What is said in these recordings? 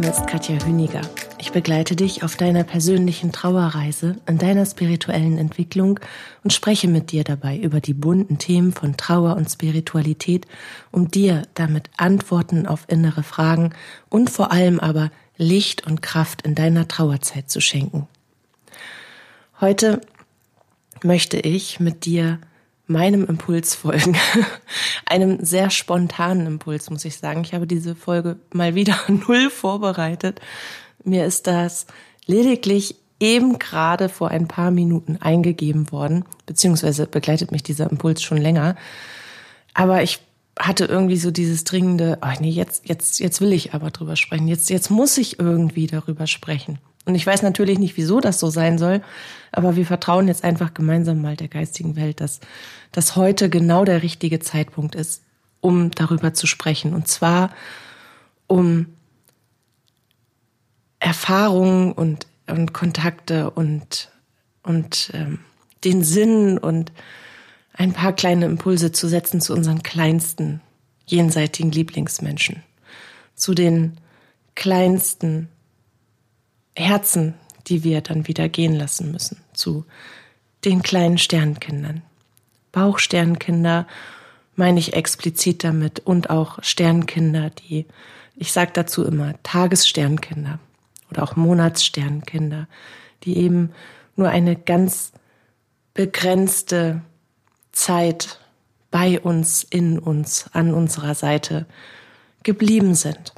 Name ist Katja Hüniger. Ich begleite dich auf deiner persönlichen Trauerreise, in deiner spirituellen Entwicklung und spreche mit dir dabei über die bunten Themen von Trauer und Spiritualität, um dir damit Antworten auf innere Fragen und vor allem aber Licht und Kraft in deiner Trauerzeit zu schenken. Heute möchte ich mit dir meinem Impuls folgen. Einem sehr spontanen Impuls, muss ich sagen. Ich habe diese Folge mal wieder null vorbereitet. Mir ist das lediglich eben gerade vor ein paar Minuten eingegeben worden, beziehungsweise begleitet mich dieser Impuls schon länger. Aber ich hatte irgendwie so dieses dringende, ach nee, jetzt, jetzt, jetzt will ich aber drüber sprechen. Jetzt, jetzt muss ich irgendwie darüber sprechen. Und ich weiß natürlich nicht, wieso das so sein soll, aber wir vertrauen jetzt einfach gemeinsam mal der geistigen Welt, dass, dass heute genau der richtige Zeitpunkt ist, um darüber zu sprechen. Und zwar um Erfahrungen und, und Kontakte und, und ähm, den Sinn und ein paar kleine Impulse zu setzen zu unseren kleinsten jenseitigen Lieblingsmenschen, zu den kleinsten Herzen, die wir dann wieder gehen lassen müssen, zu den kleinen Sternkindern. Bauchsternkinder meine ich explizit damit und auch Sternkinder, die, ich sage dazu immer, Tagessternkinder oder auch Monatssternkinder, die eben nur eine ganz begrenzte Zeit bei uns, in uns, an unserer Seite geblieben sind.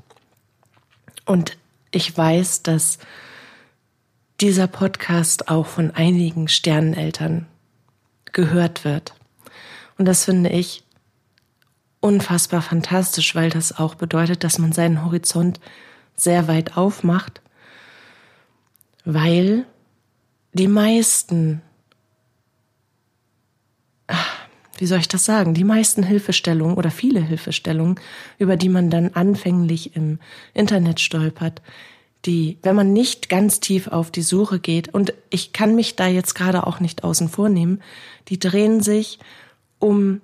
Und ich weiß, dass dieser Podcast auch von einigen Sterneneltern gehört wird. Und das finde ich unfassbar fantastisch, weil das auch bedeutet, dass man seinen Horizont sehr weit aufmacht weil die meisten, wie soll ich das sagen, die meisten Hilfestellungen oder viele Hilfestellungen, über die man dann anfänglich im Internet stolpert, die, wenn man nicht ganz tief auf die Suche geht, und ich kann mich da jetzt gerade auch nicht außen vor nehmen, die drehen sich um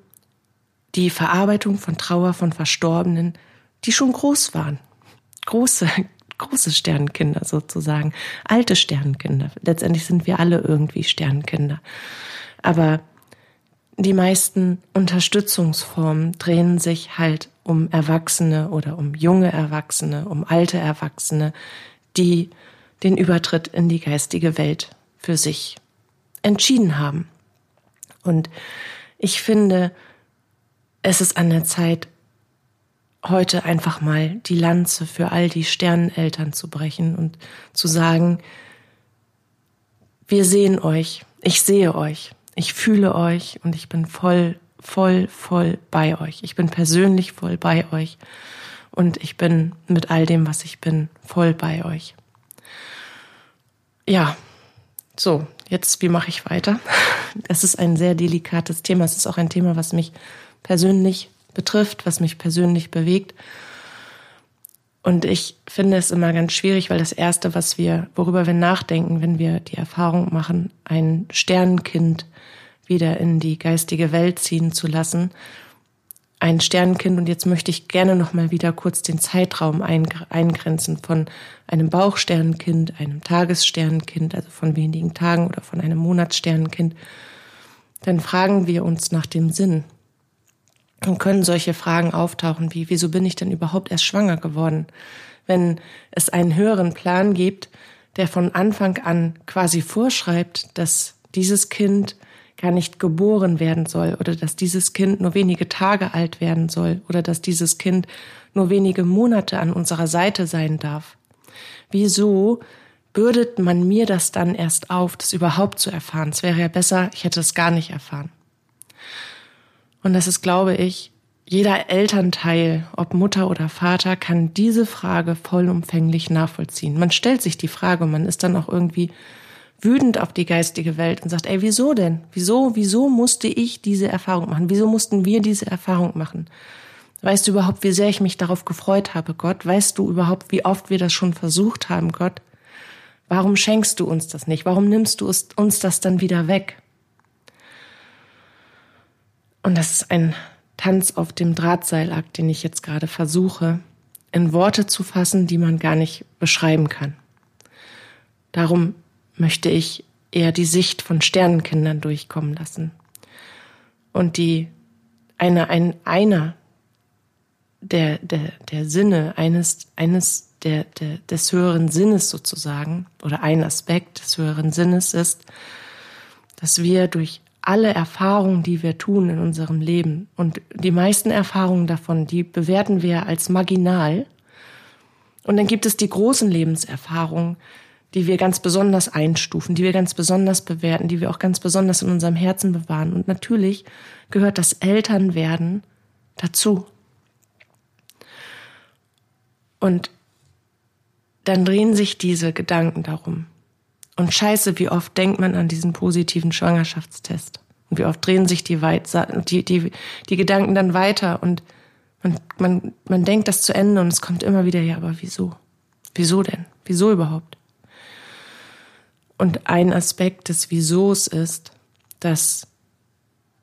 die Verarbeitung von Trauer von Verstorbenen, die schon groß waren. Große, große Sternenkinder sozusagen, alte Sternenkinder. Letztendlich sind wir alle irgendwie Sternenkinder. Aber die meisten Unterstützungsformen drehen sich halt um Erwachsene oder um junge Erwachsene, um alte Erwachsene, die den Übertritt in die geistige Welt für sich entschieden haben. Und ich finde, es ist an der Zeit, heute einfach mal die Lanze für all die Sterneneltern zu brechen und zu sagen, wir sehen euch, ich sehe euch, ich fühle euch und ich bin voll, voll, voll bei euch. Ich bin persönlich voll bei euch und ich bin mit all dem, was ich bin, voll bei euch. Ja, so, jetzt, wie mache ich weiter? Es ist ein sehr delikates Thema. Es ist auch ein Thema, was mich persönlich betrifft, was mich persönlich bewegt. Und ich finde es immer ganz schwierig, weil das erste, was wir, worüber wir nachdenken, wenn wir die Erfahrung machen, ein Sternenkind wieder in die geistige Welt ziehen zu lassen, ein Sternenkind, und jetzt möchte ich gerne noch mal wieder kurz den Zeitraum eingrenzen von einem Bauchsternenkind, einem Tagessternenkind, also von wenigen Tagen oder von einem Monatssternenkind, dann fragen wir uns nach dem Sinn. Dann können solche Fragen auftauchen wie, wieso bin ich denn überhaupt erst schwanger geworden? Wenn es einen höheren Plan gibt, der von Anfang an quasi vorschreibt, dass dieses Kind gar nicht geboren werden soll oder dass dieses Kind nur wenige Tage alt werden soll oder dass dieses Kind nur wenige Monate an unserer Seite sein darf. Wieso bürdet man mir das dann erst auf, das überhaupt zu erfahren? Es wäre ja besser, ich hätte es gar nicht erfahren. Und das ist, glaube ich, jeder Elternteil, ob Mutter oder Vater, kann diese Frage vollumfänglich nachvollziehen. Man stellt sich die Frage und man ist dann auch irgendwie wütend auf die geistige Welt und sagt, ey, wieso denn? Wieso, wieso musste ich diese Erfahrung machen? Wieso mussten wir diese Erfahrung machen? Weißt du überhaupt, wie sehr ich mich darauf gefreut habe, Gott? Weißt du überhaupt, wie oft wir das schon versucht haben, Gott? Warum schenkst du uns das nicht? Warum nimmst du uns das dann wieder weg? Und das ist ein Tanz auf dem Drahtseilakt, den ich jetzt gerade versuche, in Worte zu fassen, die man gar nicht beschreiben kann. Darum möchte ich eher die Sicht von Sternenkindern durchkommen lassen. Und die, eine, ein, einer der, der, der Sinne, eines, eines der, der, des höheren Sinnes sozusagen, oder ein Aspekt des höheren Sinnes ist, dass wir durch alle Erfahrungen, die wir tun in unserem Leben, und die meisten Erfahrungen davon, die bewerten wir als marginal. Und dann gibt es die großen Lebenserfahrungen, die wir ganz besonders einstufen, die wir ganz besonders bewerten, die wir auch ganz besonders in unserem Herzen bewahren. Und natürlich gehört das Elternwerden dazu. Und dann drehen sich diese Gedanken darum. Und scheiße, wie oft denkt man an diesen positiven Schwangerschaftstest? Und wie oft drehen sich die, weit, die, die, die Gedanken dann weiter und man, man, man denkt das zu Ende und es kommt immer wieder, ja, aber wieso? Wieso denn? Wieso überhaupt? Und ein Aspekt des Wiesos ist, dass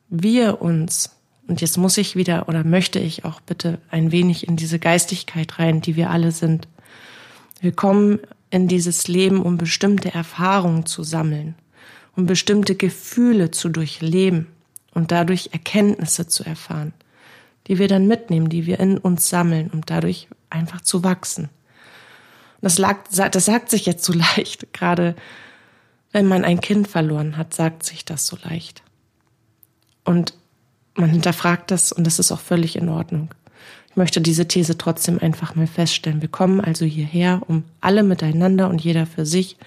wir uns, und jetzt muss ich wieder oder möchte ich auch bitte ein wenig in diese Geistigkeit rein, die wir alle sind. Wir kommen in dieses Leben, um bestimmte Erfahrungen zu sammeln, um bestimmte Gefühle zu durchleben und dadurch Erkenntnisse zu erfahren, die wir dann mitnehmen, die wir in uns sammeln, um dadurch einfach zu wachsen. Das, lag, das sagt sich jetzt so leicht, gerade wenn man ein Kind verloren hat, sagt sich das so leicht. Und man hinterfragt das und das ist auch völlig in Ordnung. Ich möchte diese These trotzdem einfach mal feststellen. Wir kommen also hierher, um alle miteinander und jeder für sich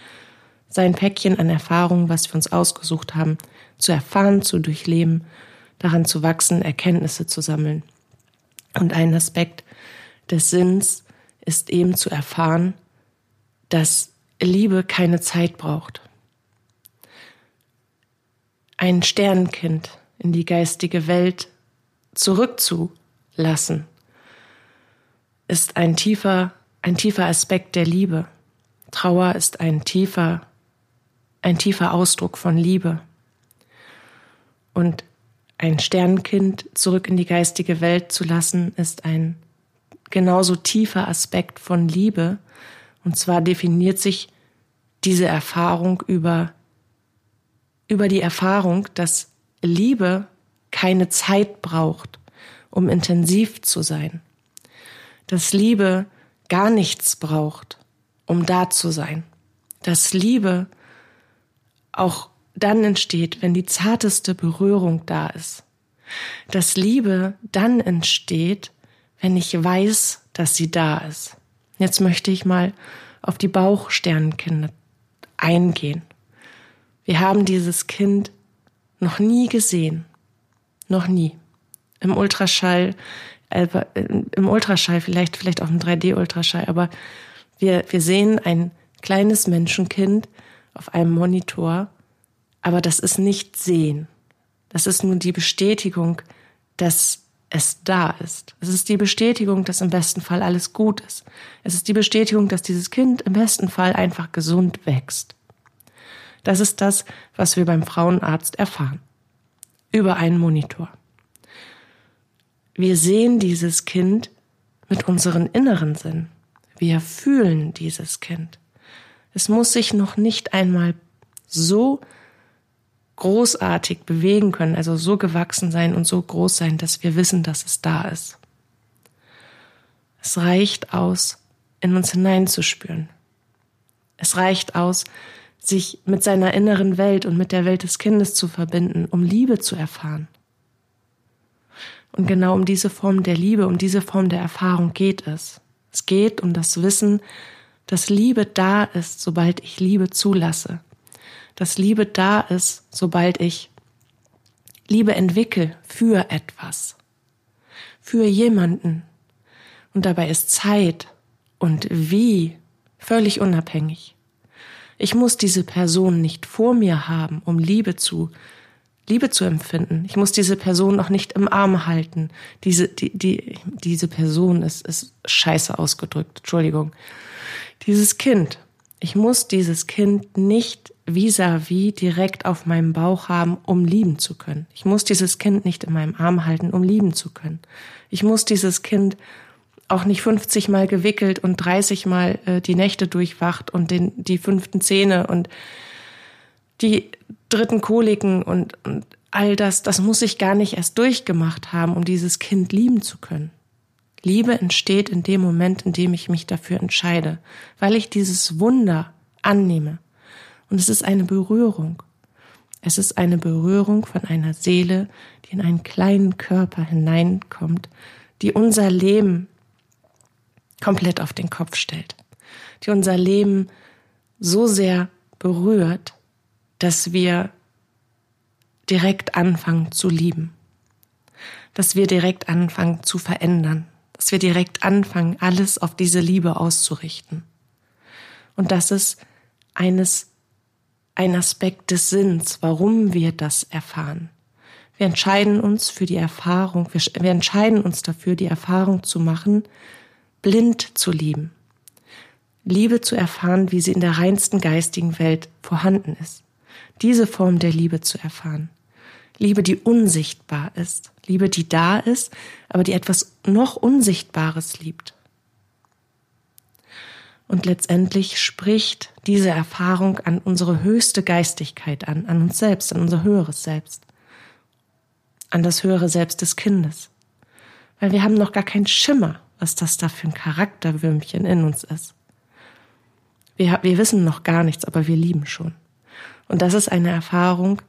sein Päckchen an Erfahrungen, was wir uns ausgesucht haben, zu erfahren, zu durchleben, daran zu wachsen, Erkenntnisse zu sammeln. Und ein Aspekt des Sinns ist eben zu erfahren, dass Liebe keine Zeit braucht ein Sternenkind in die geistige Welt zurückzulassen, ist ein tiefer, ein tiefer Aspekt der Liebe. Trauer ist ein tiefer, ein tiefer Ausdruck von Liebe. Und ein Sternenkind zurück in die geistige Welt zu lassen, ist ein genauso tiefer Aspekt von Liebe. Und zwar definiert sich diese Erfahrung über über die Erfahrung, dass Liebe keine Zeit braucht, um intensiv zu sein. Dass Liebe gar nichts braucht, um da zu sein. Dass Liebe auch dann entsteht, wenn die zarteste Berührung da ist. Dass Liebe dann entsteht, wenn ich weiß, dass sie da ist. Jetzt möchte ich mal auf die Bauchsternenkinder eingehen. Wir haben dieses Kind noch nie gesehen. Noch nie. Im Ultraschall, äh, im Ultraschall, vielleicht, vielleicht auch im 3D-Ultraschall, aber wir, wir sehen ein kleines Menschenkind auf einem Monitor, aber das ist nicht sehen. Das ist nur die Bestätigung, dass es da ist. Es ist die Bestätigung, dass im besten Fall alles gut ist. Es ist die Bestätigung, dass dieses Kind im besten Fall einfach gesund wächst. Das ist das, was wir beim Frauenarzt erfahren. Über einen Monitor. Wir sehen dieses Kind mit unseren inneren Sinn. Wir fühlen dieses Kind. Es muss sich noch nicht einmal so großartig bewegen können, also so gewachsen sein und so groß sein, dass wir wissen, dass es da ist. Es reicht aus, in uns hineinzuspüren. Es reicht aus, sich mit seiner inneren Welt und mit der Welt des Kindes zu verbinden, um Liebe zu erfahren. Und genau um diese Form der Liebe, um diese Form der Erfahrung geht es. Es geht um das Wissen, dass Liebe da ist, sobald ich Liebe zulasse. Dass Liebe da ist, sobald ich Liebe entwickle für etwas. für jemanden. Und dabei ist Zeit und wie völlig unabhängig. Ich muss diese Person nicht vor mir haben, um Liebe zu Liebe zu empfinden. Ich muss diese Person noch nicht im Arm halten. Diese, die, die, diese Person ist, ist scheiße ausgedrückt. Entschuldigung. Dieses Kind. Ich muss dieses Kind nicht vis-à-vis -vis direkt auf meinem Bauch haben, um lieben zu können. Ich muss dieses Kind nicht in meinem Arm halten, um lieben zu können. Ich muss dieses Kind auch nicht 50 Mal gewickelt und 30 Mal äh, die Nächte durchwacht und den, die fünften Zähne und die dritten Koliken und, und all das, das muss ich gar nicht erst durchgemacht haben, um dieses Kind lieben zu können. Liebe entsteht in dem Moment, in dem ich mich dafür entscheide, weil ich dieses Wunder annehme. Und es ist eine Berührung. Es ist eine Berührung von einer Seele, die in einen kleinen Körper hineinkommt, die unser Leben komplett auf den Kopf stellt, die unser Leben so sehr berührt, dass wir direkt anfangen zu lieben, dass wir direkt anfangen zu verändern, dass wir direkt anfangen, alles auf diese Liebe auszurichten. Und das ist eines, ein Aspekt des Sinns, warum wir das erfahren. Wir entscheiden uns für die Erfahrung, wir, wir entscheiden uns dafür, die Erfahrung zu machen, blind zu lieben. Liebe zu erfahren, wie sie in der reinsten geistigen Welt vorhanden ist diese Form der Liebe zu erfahren. Liebe, die unsichtbar ist. Liebe, die da ist, aber die etwas noch Unsichtbares liebt. Und letztendlich spricht diese Erfahrung an unsere höchste Geistigkeit an, an uns selbst, an unser höheres Selbst, an das höhere Selbst des Kindes. Weil wir haben noch gar keinen Schimmer, was das da für ein Charakterwürmchen in uns ist. Wir, wir wissen noch gar nichts, aber wir lieben schon. Und das ist eine Erfahrung,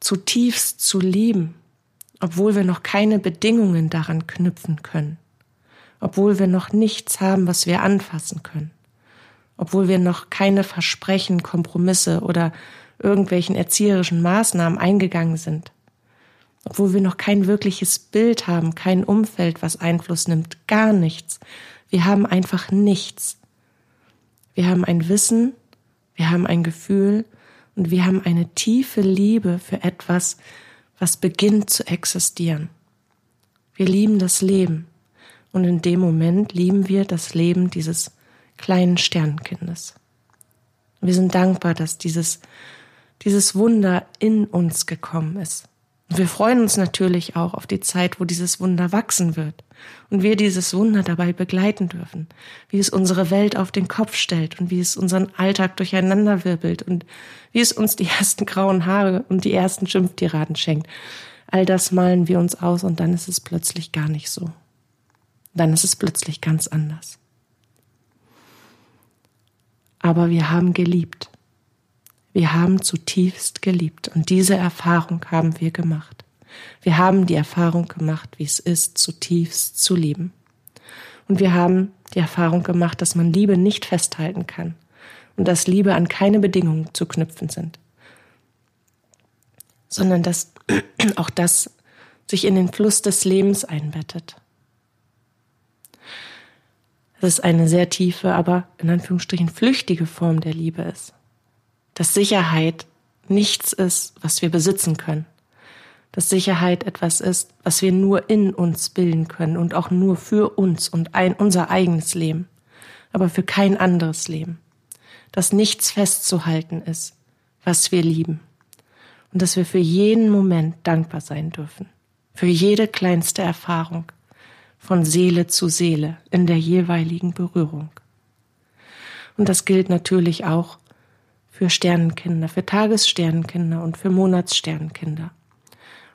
zutiefst zu lieben, obwohl wir noch keine Bedingungen daran knüpfen können, obwohl wir noch nichts haben, was wir anfassen können, obwohl wir noch keine Versprechen, Kompromisse oder irgendwelchen erzieherischen Maßnahmen eingegangen sind, obwohl wir noch kein wirkliches Bild haben, kein Umfeld, was Einfluss nimmt, gar nichts. Wir haben einfach nichts. Wir haben ein Wissen, wir haben ein Gefühl und wir haben eine tiefe Liebe für etwas, was beginnt zu existieren. Wir lieben das Leben und in dem Moment lieben wir das Leben dieses kleinen Sternkindes. Wir sind dankbar, dass dieses, dieses Wunder in uns gekommen ist. Und wir freuen uns natürlich auch auf die Zeit, wo dieses Wunder wachsen wird und wir dieses Wunder dabei begleiten dürfen, wie es unsere Welt auf den Kopf stellt und wie es unseren Alltag durcheinanderwirbelt und wie es uns die ersten grauen Haare und die ersten Schimpftiraden schenkt. All das malen wir uns aus und dann ist es plötzlich gar nicht so. Dann ist es plötzlich ganz anders. Aber wir haben geliebt. Wir haben zutiefst geliebt und diese Erfahrung haben wir gemacht. Wir haben die Erfahrung gemacht, wie es ist, zutiefst zu lieben. Und wir haben die Erfahrung gemacht, dass man Liebe nicht festhalten kann und dass Liebe an keine Bedingungen zu knüpfen sind, sondern dass auch das sich in den Fluss des Lebens einbettet. Das ist eine sehr tiefe, aber in Anführungsstrichen flüchtige Form der Liebe ist dass Sicherheit nichts ist, was wir besitzen können. Dass Sicherheit etwas ist, was wir nur in uns bilden können und auch nur für uns und ein, unser eigenes Leben, aber für kein anderes Leben. Dass nichts festzuhalten ist, was wir lieben. Und dass wir für jeden Moment dankbar sein dürfen. Für jede kleinste Erfahrung von Seele zu Seele in der jeweiligen Berührung. Und das gilt natürlich auch für Sternenkinder, für Tagessternenkinder und für Monatssternenkinder.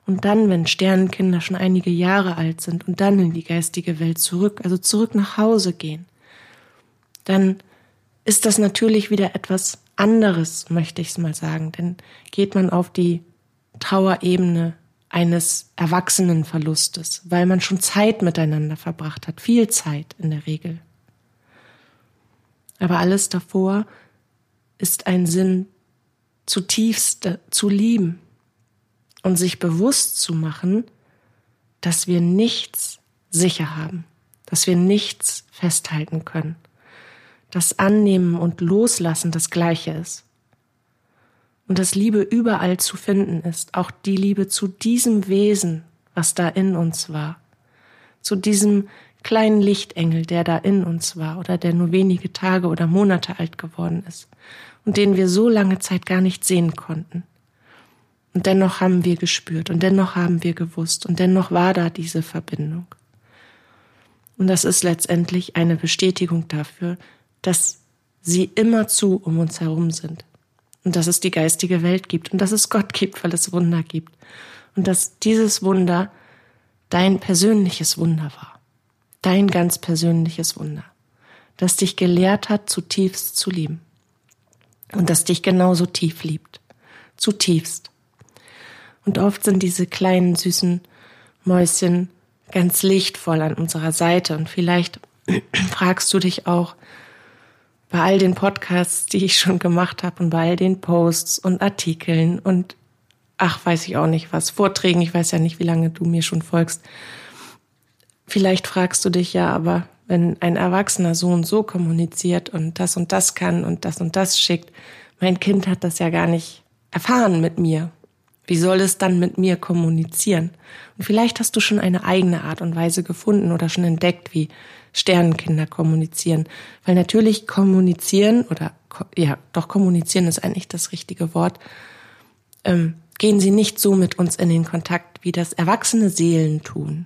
Und dann, wenn Sternenkinder schon einige Jahre alt sind und dann in die geistige Welt zurück, also zurück nach Hause gehen, dann ist das natürlich wieder etwas anderes, möchte ich es mal sagen. Denn geht man auf die Trauerebene eines Erwachsenenverlustes, weil man schon Zeit miteinander verbracht hat, viel Zeit in der Regel. Aber alles davor ist ein Sinn, zutiefst zu lieben und sich bewusst zu machen, dass wir nichts sicher haben, dass wir nichts festhalten können, dass Annehmen und Loslassen das Gleiche ist. Und dass Liebe überall zu finden ist, auch die Liebe zu diesem Wesen, was da in uns war, zu diesem kleinen Lichtengel, der da in uns war oder der nur wenige Tage oder Monate alt geworden ist und den wir so lange Zeit gar nicht sehen konnten. Und dennoch haben wir gespürt und dennoch haben wir gewusst und dennoch war da diese Verbindung. Und das ist letztendlich eine Bestätigung dafür, dass sie immerzu um uns herum sind. Und dass es die geistige Welt gibt und dass es Gott gibt, weil es Wunder gibt. Und dass dieses Wunder dein persönliches Wunder war. Dein ganz persönliches Wunder. Das dich gelehrt hat, zutiefst zu lieben. Und das dich genauso tief liebt. Zutiefst. Und oft sind diese kleinen süßen Mäuschen ganz lichtvoll an unserer Seite. Und vielleicht fragst du dich auch bei all den Podcasts, die ich schon gemacht habe und bei all den Posts und Artikeln und ach, weiß ich auch nicht was, Vorträgen, ich weiß ja nicht, wie lange du mir schon folgst. Vielleicht fragst du dich ja, aber wenn ein erwachsener Sohn so kommuniziert und das und das kann und das und das schickt, mein Kind hat das ja gar nicht erfahren mit mir. Wie soll es dann mit mir kommunizieren? Und vielleicht hast du schon eine eigene Art und Weise gefunden oder schon entdeckt, wie Sternenkinder kommunizieren. Weil natürlich kommunizieren oder ja, doch kommunizieren ist eigentlich das richtige Wort. Ähm, gehen sie nicht so mit uns in den Kontakt, wie das erwachsene Seelen tun.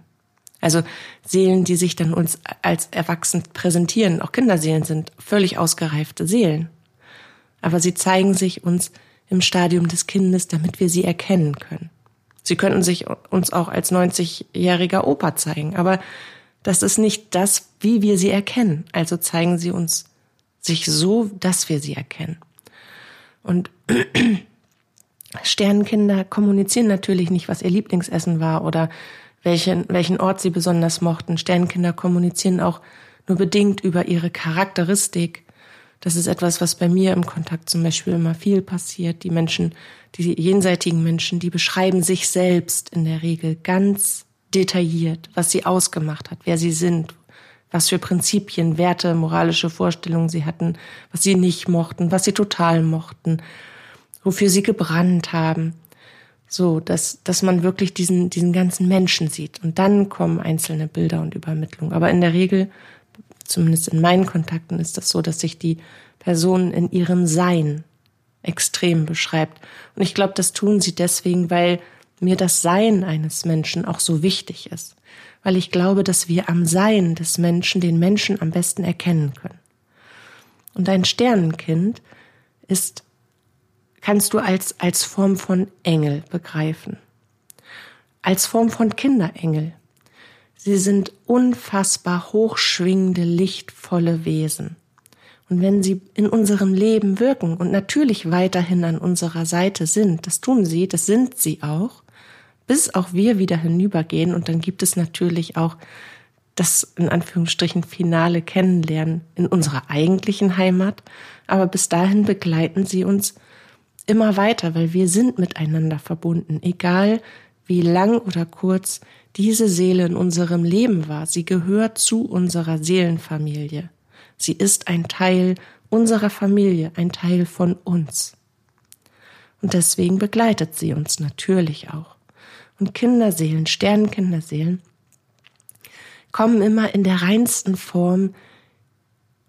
Also Seelen, die sich dann uns als erwachsen präsentieren. Auch Kinderseelen sind völlig ausgereifte Seelen. Aber sie zeigen sich uns im Stadium des Kindes, damit wir sie erkennen können. Sie könnten sich uns auch als 90-jähriger Opa zeigen, aber das ist nicht das, wie wir sie erkennen. Also zeigen sie uns sich so, dass wir sie erkennen. Und Sternenkinder kommunizieren natürlich nicht, was ihr Lieblingsessen war oder welchen, welchen Ort sie besonders mochten. Sternenkinder kommunizieren auch nur bedingt über ihre Charakteristik, das ist etwas, was bei mir im Kontakt zum Beispiel immer viel passiert. Die Menschen, die jenseitigen Menschen, die beschreiben sich selbst in der Regel ganz detailliert, was sie ausgemacht hat, wer sie sind, was für Prinzipien, Werte, moralische Vorstellungen sie hatten, was sie nicht mochten, was sie total mochten, wofür sie gebrannt haben. So, dass, dass man wirklich diesen, diesen ganzen Menschen sieht. Und dann kommen einzelne Bilder und Übermittlungen. Aber in der Regel zumindest in meinen Kontakten ist das so, dass sich die Person in ihrem Sein extrem beschreibt. Und ich glaube, das tun sie deswegen, weil mir das Sein eines Menschen auch so wichtig ist. Weil ich glaube, dass wir am Sein des Menschen den Menschen am besten erkennen können. Und ein Sternenkind ist, kannst du als, als Form von Engel begreifen. Als Form von Kinderengel. Sie sind unfassbar hochschwingende, lichtvolle Wesen. Und wenn sie in unserem Leben wirken und natürlich weiterhin an unserer Seite sind, das tun sie, das sind sie auch, bis auch wir wieder hinübergehen und dann gibt es natürlich auch das in Anführungsstrichen finale Kennenlernen in unserer eigentlichen Heimat, aber bis dahin begleiten sie uns immer weiter, weil wir sind miteinander verbunden, egal wie lang oder kurz diese Seele in unserem Leben war. Sie gehört zu unserer Seelenfamilie. Sie ist ein Teil unserer Familie, ein Teil von uns. Und deswegen begleitet sie uns natürlich auch. Und Kinderseelen, Sternenkinderseelen, kommen immer in der reinsten Form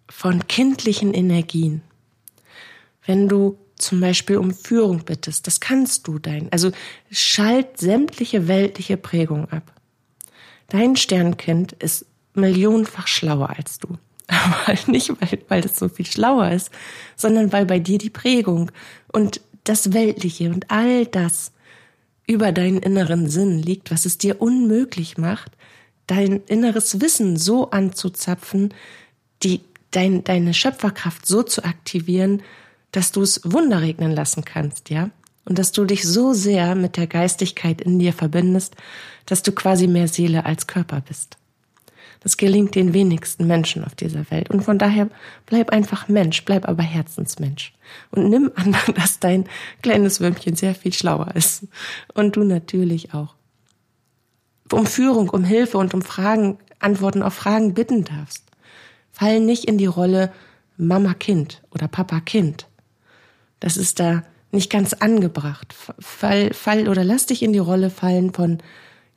von kindlichen Energien. Wenn du zum Beispiel um Führung bittest, das kannst du dein. Also schalt sämtliche weltliche Prägung ab. Dein Sternkind ist millionenfach schlauer als du. Aber nicht, weil, weil das so viel schlauer ist, sondern weil bei dir die Prägung und das Weltliche und all das über deinen inneren Sinn liegt, was es dir unmöglich macht, dein inneres Wissen so anzuzapfen, die, dein, deine Schöpferkraft so zu aktivieren, dass du es Wunder regnen lassen kannst, ja? Und dass du dich so sehr mit der Geistigkeit in dir verbindest, dass du quasi mehr Seele als Körper bist. Das gelingt den wenigsten Menschen auf dieser Welt. Und von daher bleib einfach Mensch, bleib aber Herzensmensch. Und nimm an, dass dein kleines Würmchen sehr viel schlauer ist. Und du natürlich auch. Um Führung, um Hilfe und um Fragen Antworten auf Fragen bitten darfst. Fall nicht in die Rolle Mama-Kind oder Papa-Kind. Das ist da nicht ganz angebracht. Fall, fall oder lass dich in die Rolle fallen von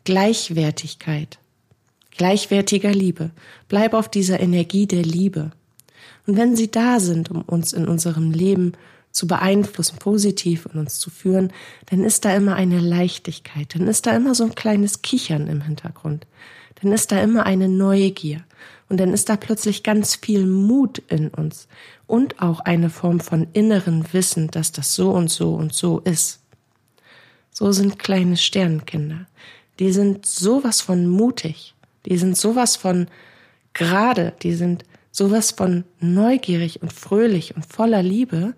Gleichwertigkeit, gleichwertiger Liebe. Bleib auf dieser Energie der Liebe. Und wenn sie da sind, um uns in unserem Leben zu beeinflussen, positiv und uns zu führen, dann ist da immer eine Leichtigkeit, dann ist da immer so ein kleines Kichern im Hintergrund, dann ist da immer eine Neugier und dann ist da plötzlich ganz viel Mut in uns und auch eine Form von inneren Wissen, dass das so und so und so ist. So sind kleine Sternenkinder. Die sind sowas von mutig, die sind sowas von gerade, die sind sowas von neugierig und fröhlich und voller Liebe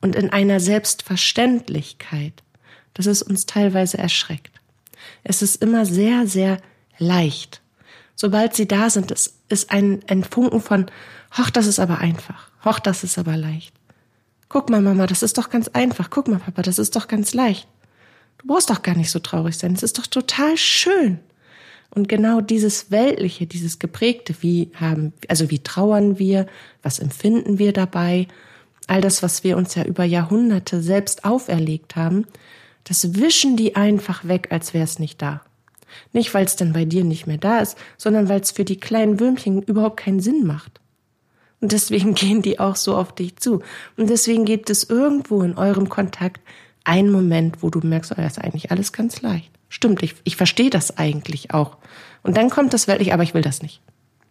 und in einer Selbstverständlichkeit, dass es uns teilweise erschreckt. Es ist immer sehr, sehr leicht. Sobald sie da sind, es ist ein, ein Funken von, hoch, das ist aber einfach, hoch, das ist aber leicht. Guck mal, Mama, das ist doch ganz einfach. Guck mal, Papa, das ist doch ganz leicht. Du brauchst doch gar nicht so traurig sein. Es ist doch total schön. Und genau dieses Weltliche, dieses Geprägte, wie haben, also wie trauern wir, was empfinden wir dabei, all das, was wir uns ja über Jahrhunderte selbst auferlegt haben, das wischen die einfach weg, als wäre es nicht da. Nicht, weil es dann bei dir nicht mehr da ist, sondern weil es für die kleinen Würmchen überhaupt keinen Sinn macht. Und deswegen gehen die auch so auf dich zu. Und deswegen gibt es irgendwo in eurem Kontakt einen Moment, wo du merkst, oh, das ist eigentlich alles ganz leicht. Stimmt, ich, ich verstehe das eigentlich auch. Und dann kommt das wirklich, aber ich will das nicht.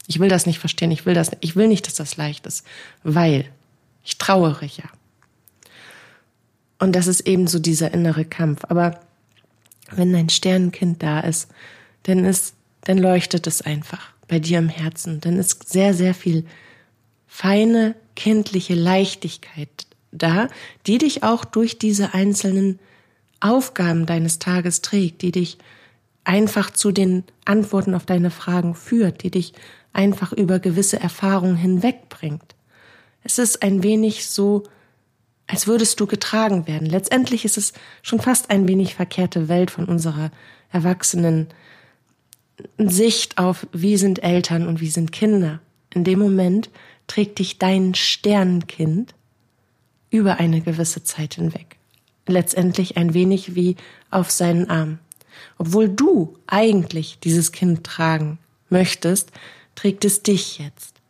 Ich will das nicht verstehen, ich will das nicht. Ich will nicht, dass das leicht ist, weil ich trauere ja. Und das ist eben so dieser innere Kampf. Aber wenn dein Sternenkind da ist, dann ist, dann leuchtet es einfach bei dir im Herzen. Dann ist sehr, sehr viel feine, kindliche Leichtigkeit da, die dich auch durch diese einzelnen Aufgaben deines Tages trägt, die dich einfach zu den Antworten auf deine Fragen führt, die dich einfach über gewisse Erfahrungen hinwegbringt. Es ist ein wenig so, als würdest du getragen werden. Letztendlich ist es schon fast ein wenig verkehrte Welt von unserer erwachsenen Sicht auf, wie sind Eltern und wie sind Kinder. In dem Moment trägt dich dein Sternenkind über eine gewisse Zeit hinweg. Letztendlich ein wenig wie auf seinen Arm. Obwohl du eigentlich dieses Kind tragen möchtest, trägt es dich jetzt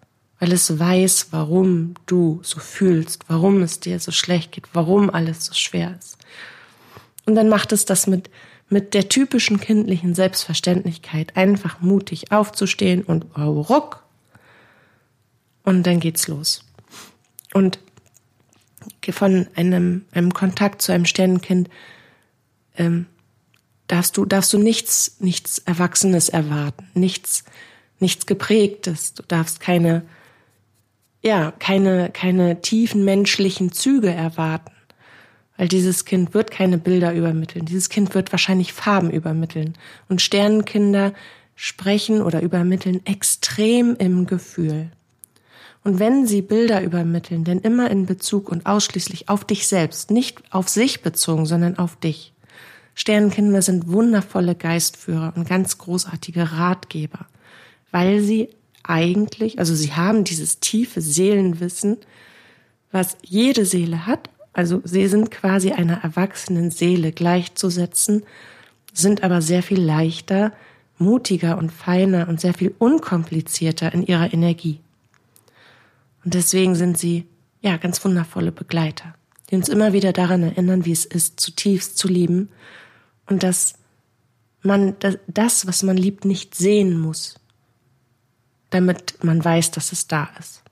weil es weiß, warum du so fühlst, warum es dir so schlecht geht, warum alles so schwer ist. Und dann macht es das mit, mit der typischen kindlichen Selbstverständlichkeit, einfach mutig aufzustehen und oh, ruck. Und dann geht's los. Und von einem, einem Kontakt zu einem Sternenkind ähm, darfst du, darfst du nichts, nichts Erwachsenes erwarten, nichts, nichts Geprägtes. Du darfst keine ja, keine, keine tiefen menschlichen Züge erwarten. Weil dieses Kind wird keine Bilder übermitteln. Dieses Kind wird wahrscheinlich Farben übermitteln. Und Sternenkinder sprechen oder übermitteln extrem im Gefühl. Und wenn sie Bilder übermitteln, denn immer in Bezug und ausschließlich auf dich selbst, nicht auf sich bezogen, sondern auf dich. Sternenkinder sind wundervolle Geistführer und ganz großartige Ratgeber, weil sie eigentlich, also sie haben dieses tiefe Seelenwissen, was jede Seele hat. Also sie sind quasi einer erwachsenen Seele gleichzusetzen, sind aber sehr viel leichter, mutiger und feiner und sehr viel unkomplizierter in ihrer Energie. Und deswegen sind sie, ja, ganz wundervolle Begleiter, die uns immer wieder daran erinnern, wie es ist, zutiefst zu lieben und dass man das, was man liebt, nicht sehen muss, damit man weiß, dass es da ist.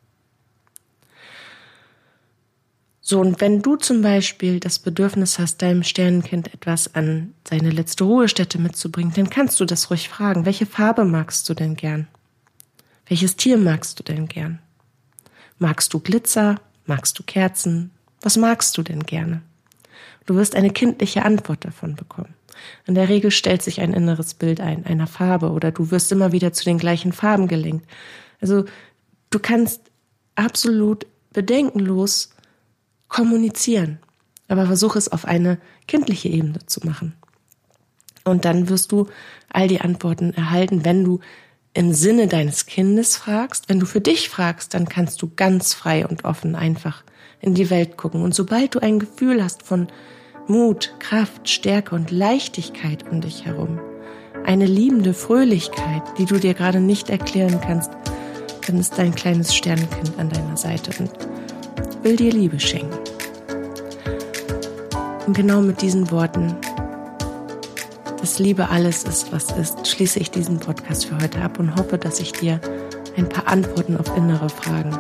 So, und wenn du zum Beispiel das Bedürfnis hast, deinem Sternenkind etwas an seine letzte Ruhestätte mitzubringen, dann kannst du das ruhig fragen. Welche Farbe magst du denn gern? Welches Tier magst du denn gern? Magst du Glitzer? Magst du Kerzen? Was magst du denn gerne? Du wirst eine kindliche Antwort davon bekommen. In der Regel stellt sich ein inneres Bild ein, einer Farbe, oder du wirst immer wieder zu den gleichen Farben gelenkt. Also du kannst absolut bedenkenlos kommunizieren, aber versuch es auf eine kindliche Ebene zu machen. Und dann wirst du all die Antworten erhalten, wenn du im Sinne deines Kindes fragst. Wenn du für dich fragst, dann kannst du ganz frei und offen einfach in die Welt gucken. Und sobald du ein Gefühl hast von Mut, Kraft, Stärke und Leichtigkeit um dich herum, eine liebende Fröhlichkeit, die du dir gerade nicht erklären kannst, dann ist dein kleines Sternenkind an deiner Seite und will dir Liebe schenken. Und genau mit diesen Worten, dass Liebe alles ist, was ist, schließe ich diesen Podcast für heute ab und hoffe, dass ich dir ein paar Antworten auf innere Fragen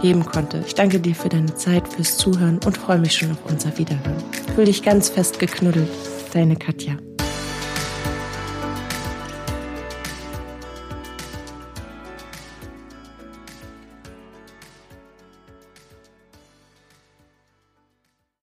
geben konnte. Ich danke dir für deine Zeit, fürs Zuhören und freue mich schon auf unser Wiederhören. Fühl dich ganz fest geknuddelt. Deine Katja.